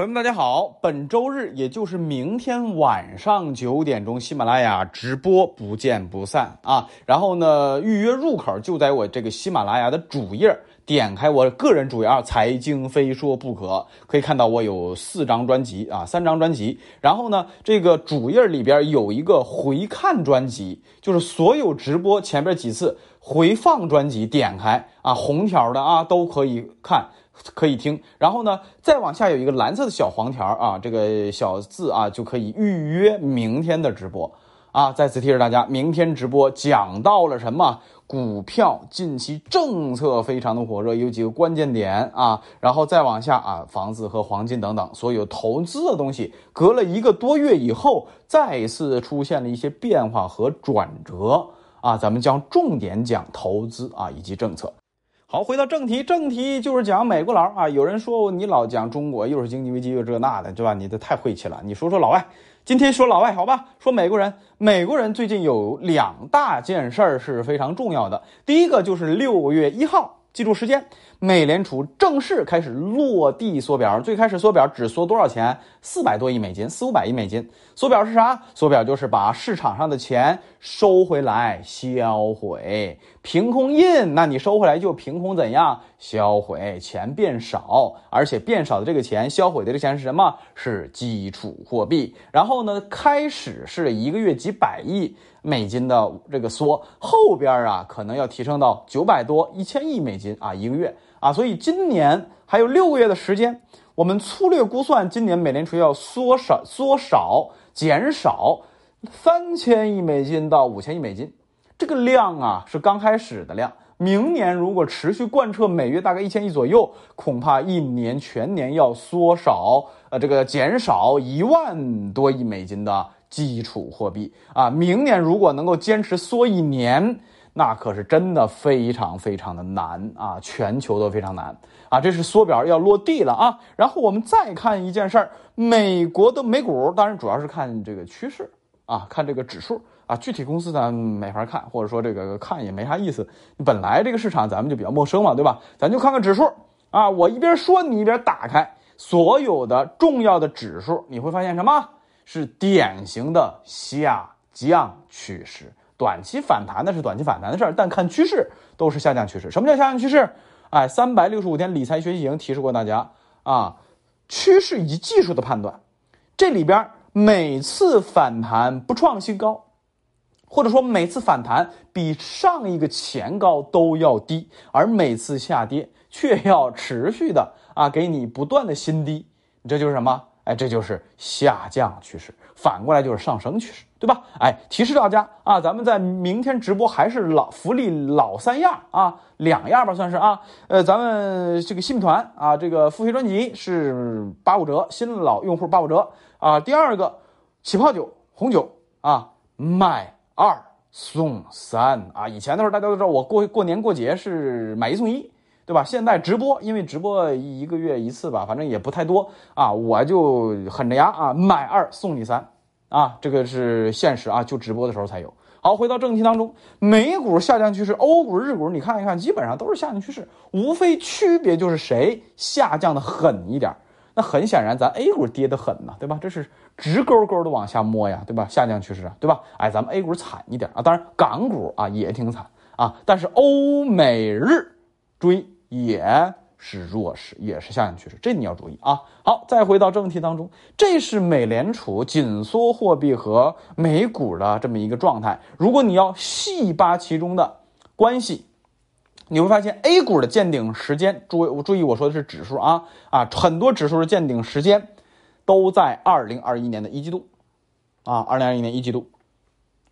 朋友们，大家好！本周日，也就是明天晚上九点钟，喜马拉雅直播，不见不散啊！然后呢，预约入口就在我这个喜马拉雅的主页，点开我个人主页，财经非说不可，可以看到我有四张专辑啊，三张专辑。然后呢，这个主页里边有一个回看专辑，就是所有直播前边几次回放专辑，点开啊，红条的啊都可以看。可以听，然后呢，再往下有一个蓝色的小黄条啊，这个小字啊就可以预约明天的直播啊。再次提示大家，明天直播讲到了什么？股票近期政策非常的火热，有几个关键点啊。然后再往下啊，房子和黄金等等，所有投资的东西，隔了一个多月以后，再次出现了一些变化和转折啊。咱们将重点讲投资啊以及政策。好，回到正题，正题就是讲美国佬啊。有人说你老讲中国，又是经济危机，又这那的，对吧？你这太晦气了。你说说老外，今天说老外好吧？说美国人，美国人最近有两大件事儿是非常重要的。第一个就是六月一号，记住时间。美联储正式开始落地缩表，最开始缩表只缩多少钱？四百多亿美金，四五百亿美金。缩表是啥？缩表就是把市场上的钱收回来销毁，凭空印，那你收回来就凭空怎样销毁？钱变少，而且变少的这个钱，销毁的这个钱是什么？是基础货币。然后呢，开始是一个月几百亿。美金的这个缩，后边啊可能要提升到九百多、一千亿美金啊一个月啊，所以今年还有六个月的时间，我们粗略估算，今年美联储要缩少、缩少、减少三千亿美金到五千亿美金，这个量啊是刚开始的量。明年如果持续贯彻每月大概一千亿左右，恐怕一年全年要缩少呃这个减少一万多亿美金的。基础货币啊，明年如果能够坚持缩一年，那可是真的非常非常的难啊，全球都非常难啊。这是缩表要落地了啊。然后我们再看一件事儿，美国的美股，当然主要是看这个趋势啊，看这个指数啊，具体公司咱没法看，或者说这个看也没啥意思。本来这个市场咱们就比较陌生嘛，对吧？咱就看看指数啊，我一边说你一边打开所有的重要的指数，你会发现什么？是典型的下降趋势，短期反弹那是短期反弹的事儿，但看趋势都是下降趋势。什么叫下降趋势？哎，三百六十五天理财学习营提示过大家啊，趋势以及技术的判断，这里边每次反弹不创新高，或者说每次反弹比上一个前高都要低，而每次下跌却要持续的啊给你不断的新低，这就是什么？哎，这就是下降趋势，反过来就是上升趋势，对吧？哎，提示大家啊，咱们在明天直播还是老福利老三样啊，两样吧算是啊。呃，咱们这个新团啊，这个付费专辑是八五折，新老用户八五折啊。第二个起泡酒红酒啊，买二送三啊。以前的时候大家都知道，我过过年过节是买一送一。对吧？现在直播，因为直播一个月一次吧，反正也不太多啊，我就狠着牙啊，买二送你三啊，这个是现实啊，就直播的时候才有。好，回到正题当中，美股下降趋势，欧股、日股，你看一看，基本上都是下降趋势，无非区别就是谁下降的狠一点。那很显然，咱 A 股跌得狠呐，对吧？这是直勾勾的往下摸呀，对吧？下降趋势啊，对吧？哎，咱们 A 股惨一点啊，当然港股啊也挺惨啊，但是欧美日追。也是弱势，也是下降趋势，这你要注意啊。好，再回到正题当中，这是美联储紧缩货币和美股的这么一个状态。如果你要细扒其中的关系，你会发现 A 股的见顶时间，注意注意我说的是指数啊啊，很多指数的见顶时间都在二零二一年的一季度啊，二零二一年一季度。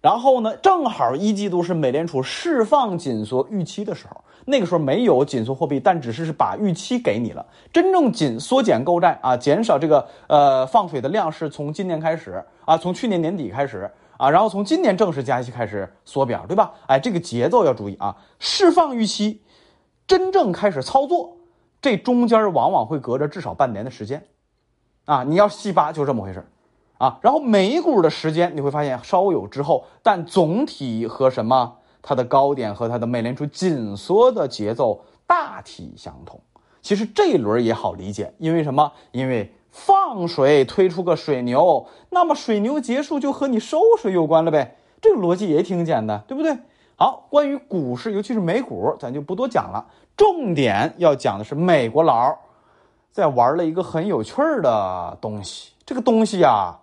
然后呢，正好一季度是美联储释放紧缩预期的时候。那个时候没有紧缩货币，但只是是把预期给你了。真正紧缩减购债啊，减少这个呃放水的量是从今年开始啊，从去年年底开始啊，然后从今年正式加息开始缩表，对吧？哎，这个节奏要注意啊。释放预期，真正开始操作，这中间往往会隔着至少半年的时间啊。你要细扒就这么回事儿啊。然后美股的时间你会发现稍有滞后，但总体和什么？它的高点和它的美联储紧缩的节奏大体相同。其实这一轮也好理解，因为什么？因为放水推出个水牛，那么水牛结束就和你收水有关了呗。这个逻辑也挺简单，对不对？好，关于股市，尤其是美股，咱就不多讲了。重点要讲的是美国佬在玩了一个很有趣儿的东西。这个东西呀，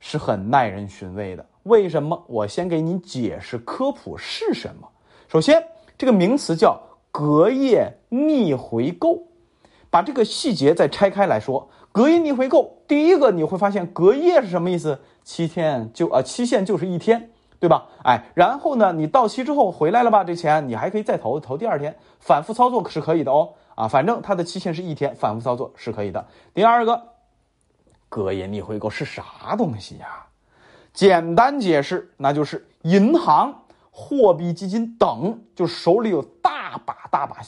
是很耐人寻味的。为什么？我先给你解释科普是什么。首先，这个名词叫隔夜逆回购。把这个细节再拆开来说，隔夜逆回购，第一个你会发现隔夜是什么意思？七天就啊，期限就是一天。对吧？哎，然后呢？你到期之后回来了吧？这钱你还可以再投，投第二天，反复操作是可以的哦。啊，反正它的期限是一天，反复操作是可以的。第二个，隔夜逆回购是啥东西呀？简单解释，那就是银行、货币基金等，就手里有大把大把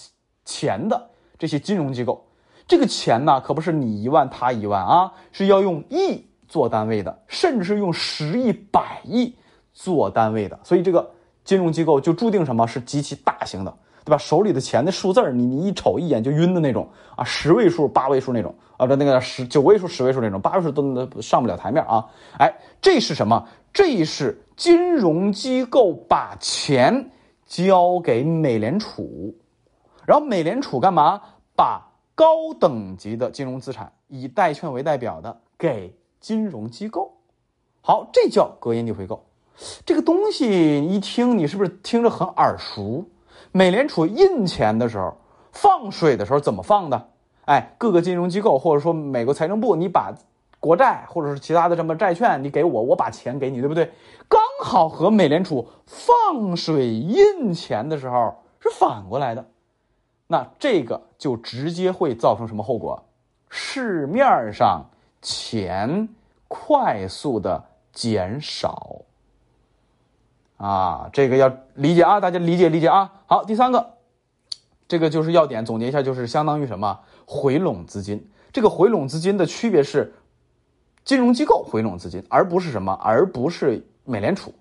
钱的这些金融机构，这个钱呢，可不是你一万他一万啊，是要用亿做单位的，甚至是用十亿、百亿。做单位的，所以这个金融机构就注定什么是极其大型的，对吧？手里的钱的数字，你你一瞅一眼就晕的那种啊，十位数、八位数那种啊，这那个十九位数、十位数那种，八位数都上不了台面啊！哎，这是什么？这是金融机构把钱交给美联储，然后美联储干嘛？把高等级的金融资产以债券为代表的给金融机构，好，这叫隔夜逆回购。这个东西一听，你是不是听着很耳熟？美联储印钱的时候，放水的时候怎么放的？哎，各个金融机构或者说美国财政部，你把国债或者是其他的什么债券，你给我，我把钱给你，对不对？刚好和美联储放水印钱的时候是反过来的，那这个就直接会造成什么后果？市面上钱快速的减少。啊，这个要理解啊，大家理解理解啊。好，第三个，这个就是要点，总结一下，就是相当于什么回笼资金。这个回笼资金的区别是，金融机构回笼资金，而不是什么，而不是美联储。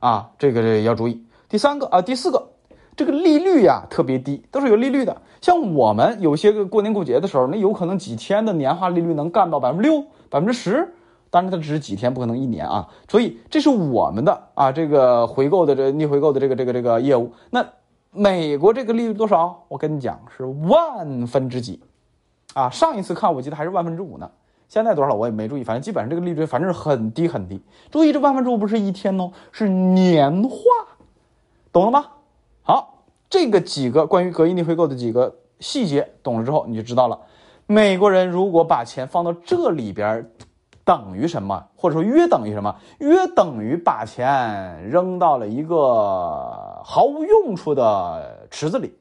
啊，这个要注意。第三个啊，第四个，这个利率呀特别低，都是有利率的。像我们有些个过年过节的时候，那有可能几天的年化利率能干到百分之六、百分之十。当然，它只是几天，不可能一年啊。所以这是我们的啊，这个回购的这逆回购的这个这个这个业务。那美国这个利率多少？我跟你讲是万分之几啊？上一次看我记得还是万分之五呢。现在多少我也没注意，反正基本上这个利率反正是很低很低。注意这万分之五不是一天哦，是年化，懂了吗？好，这个几个关于隔夜逆回购的几个细节懂了之后，你就知道了。美国人如果把钱放到这里边。等于什么？或者说约等于什么？约等于把钱扔到了一个毫无用处的池子里，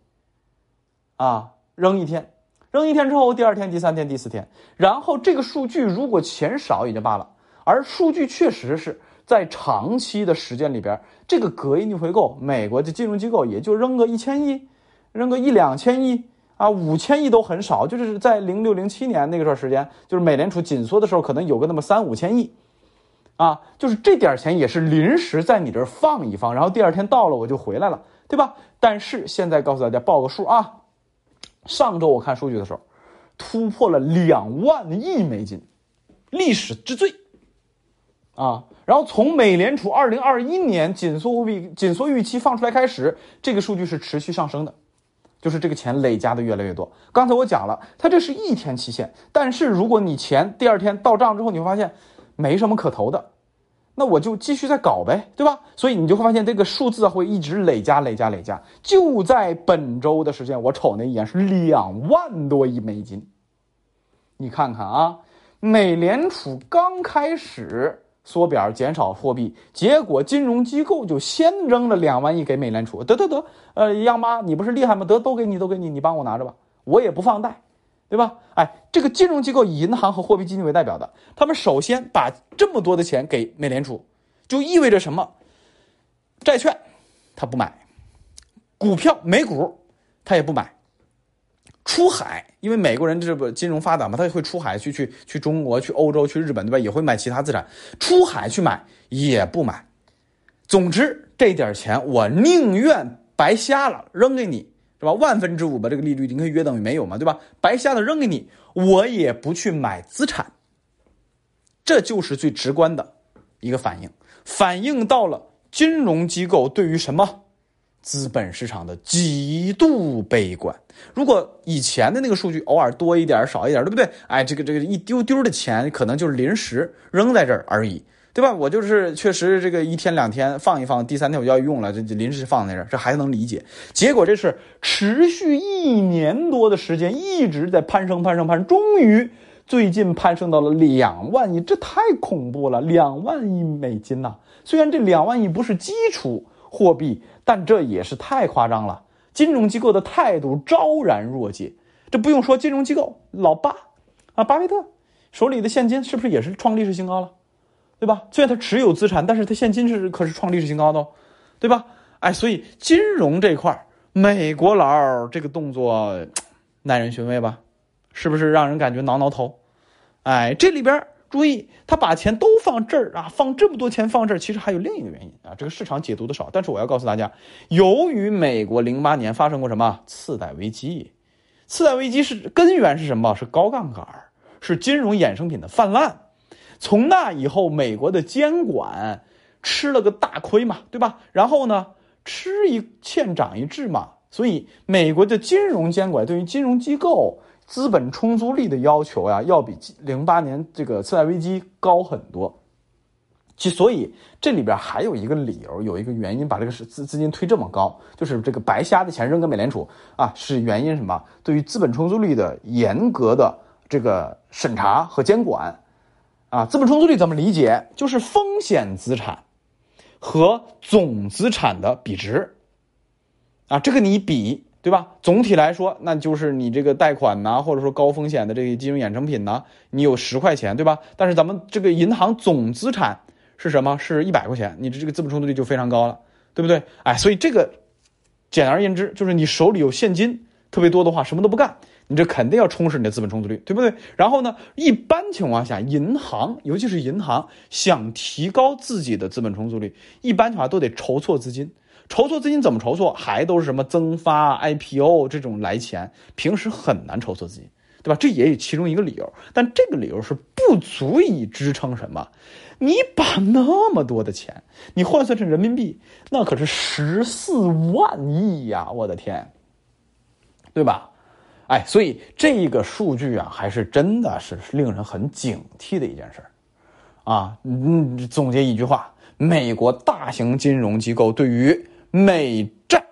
啊，扔一天，扔一天之后，第二天、第三天、第四天，然后这个数据如果钱少也就罢了，而数据确实是在长期的时间里边，这个隔夜逆回购，美国的金融机构也就扔个一千亿，扔个一两千亿。啊，五千亿都很少，就是在零六零七年那段时间，就是美联储紧缩的时候，可能有个那么三五千亿，啊，就是这点钱也是临时在你这儿放一放，然后第二天到了我就回来了，对吧？但是现在告诉大家报个数啊，上周我看数据的时候，突破了两万亿美金，历史之最，啊，然后从美联储二零二一年紧缩货币紧缩预期放出来开始，这个数据是持续上升的。就是这个钱累加的越来越多。刚才我讲了，它这是一天期限，但是如果你钱第二天到账之后，你会发现没什么可投的，那我就继续再搞呗，对吧？所以你就会发现这个数字会一直累加、累加、累加。就在本周的时间，我瞅那一眼是两万多亿美金。你看看啊，美联储刚开始。缩表减少货币，结果金融机构就先扔了两万亿给美联储，得得得，呃，央妈你不是厉害吗？得都给你都给你，你帮我拿着吧，我也不放贷，对吧？哎，这个金融机构以银行和货币基金为代表的，他们首先把这么多的钱给美联储，就意味着什么？债券他不买，股票美股他也不买。出海，因为美国人这不金融发达嘛，他也会出海去去去中国、去欧洲、去日本，对吧？也会买其他资产。出海去买也不买。总之，这点钱我宁愿白瞎了扔给你，是吧？万分之五吧，这个利率你可以约等于没有嘛，对吧？白瞎的扔给你，我也不去买资产，这就是最直观的一个反应，反映到了金融机构对于什么资本市场的极度悲观。如果以前的那个数据偶尔多一点少一点，对不对？哎，这个这个一丢丢的钱可能就是临时扔在这儿而已。对吧？我就是确实这个一天两天放一放，第三天我就要用了，这就临时放在这儿，这还能理解。结果这是持续一年多的时间，一直在攀升、攀升、攀升，终于最近攀升到了两万亿，这太恐怖了！两万亿美金呐！虽然这两万亿不是基础货币，但这也是太夸张了。金融机构的态度昭然若揭，这不用说，金融机构老巴啊，巴菲特手里的现金是不是也是创历史新高了？对吧？虽然他持有资产，但是他现金是可是创历史新高的哦，对吧？哎，所以金融这块美国佬这个动作耐人寻味吧？是不是让人感觉挠挠头？哎，这里边注意，他把钱都放这儿啊，放这么多钱放这儿，其实还有另一个原因啊，这个市场解读的少。但是我要告诉大家，由于美国零八年发生过什么次贷危机，次贷危机是根源是什么？是高杠杆，是金融衍生品的泛滥。从那以后，美国的监管吃了个大亏嘛，对吧？然后呢，吃一堑长一智嘛，所以美国的金融监管对于金融机构资本充足率的要求呀，要比零八年这个次贷危机高很多。其所以这里边还有一个理由，有一个原因把这个资资金推这么高，就是这个白瞎的钱扔给美联储啊，是原因什么？对于资本充足率的严格的这个审查和监管。啊，资本充足率怎么理解？就是风险资产和总资产的比值。啊，这个你比对吧？总体来说，那就是你这个贷款呐，或者说高风险的这个金融衍生品呐，你有十块钱，对吧？但是咱们这个银行总资产是什么？是一百块钱，你的这个资本充足率就非常高了，对不对？哎，所以这个简而言之，就是你手里有现金特别多的话，什么都不干。你这肯定要充实你的资本充足率，对不对？然后呢，一般情况下，银行尤其是银行想提高自己的资本充足率，一般情况下都得筹措资金。筹措资金怎么筹措？还都是什么增发、IPO 这种来钱，平时很难筹措资金，对吧？这也有其中一个理由，但这个理由是不足以支撑什么。你把那么多的钱，你换算成人民币，那可是十四万亿呀！我的天，对吧？哎，所以这个数据啊，还是真的是令人很警惕的一件事，啊，嗯，总结一句话：美国大型金融机构对于美债、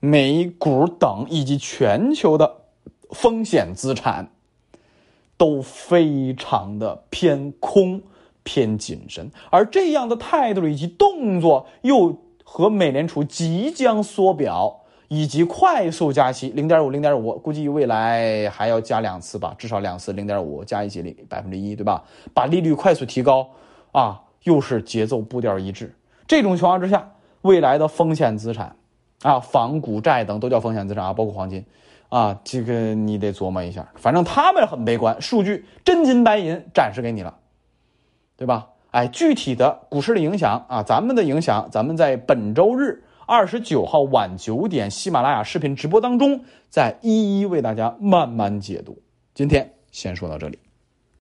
美股等以及全球的风险资产，都非常的偏空、偏谨慎，而这样的态度以及动作，又和美联储即将缩表。以及快速加息，零点五，零点五，估计未来还要加两次吧，至少两次，零点五加一起零百分之一，对吧？把利率快速提高，啊，又是节奏步调一致。这种情况之下，未来的风险资产，啊，仿、股、债等都叫风险资产啊，包括黄金，啊，这个你得琢磨一下。反正他们很悲观，数据真金白银展示给你了，对吧？哎，具体的股市的影响啊，咱们的影响，咱们在本周日。二十九号晚九点，喜马拉雅视频直播当中，再一一为大家慢慢解读。今天先说到这里。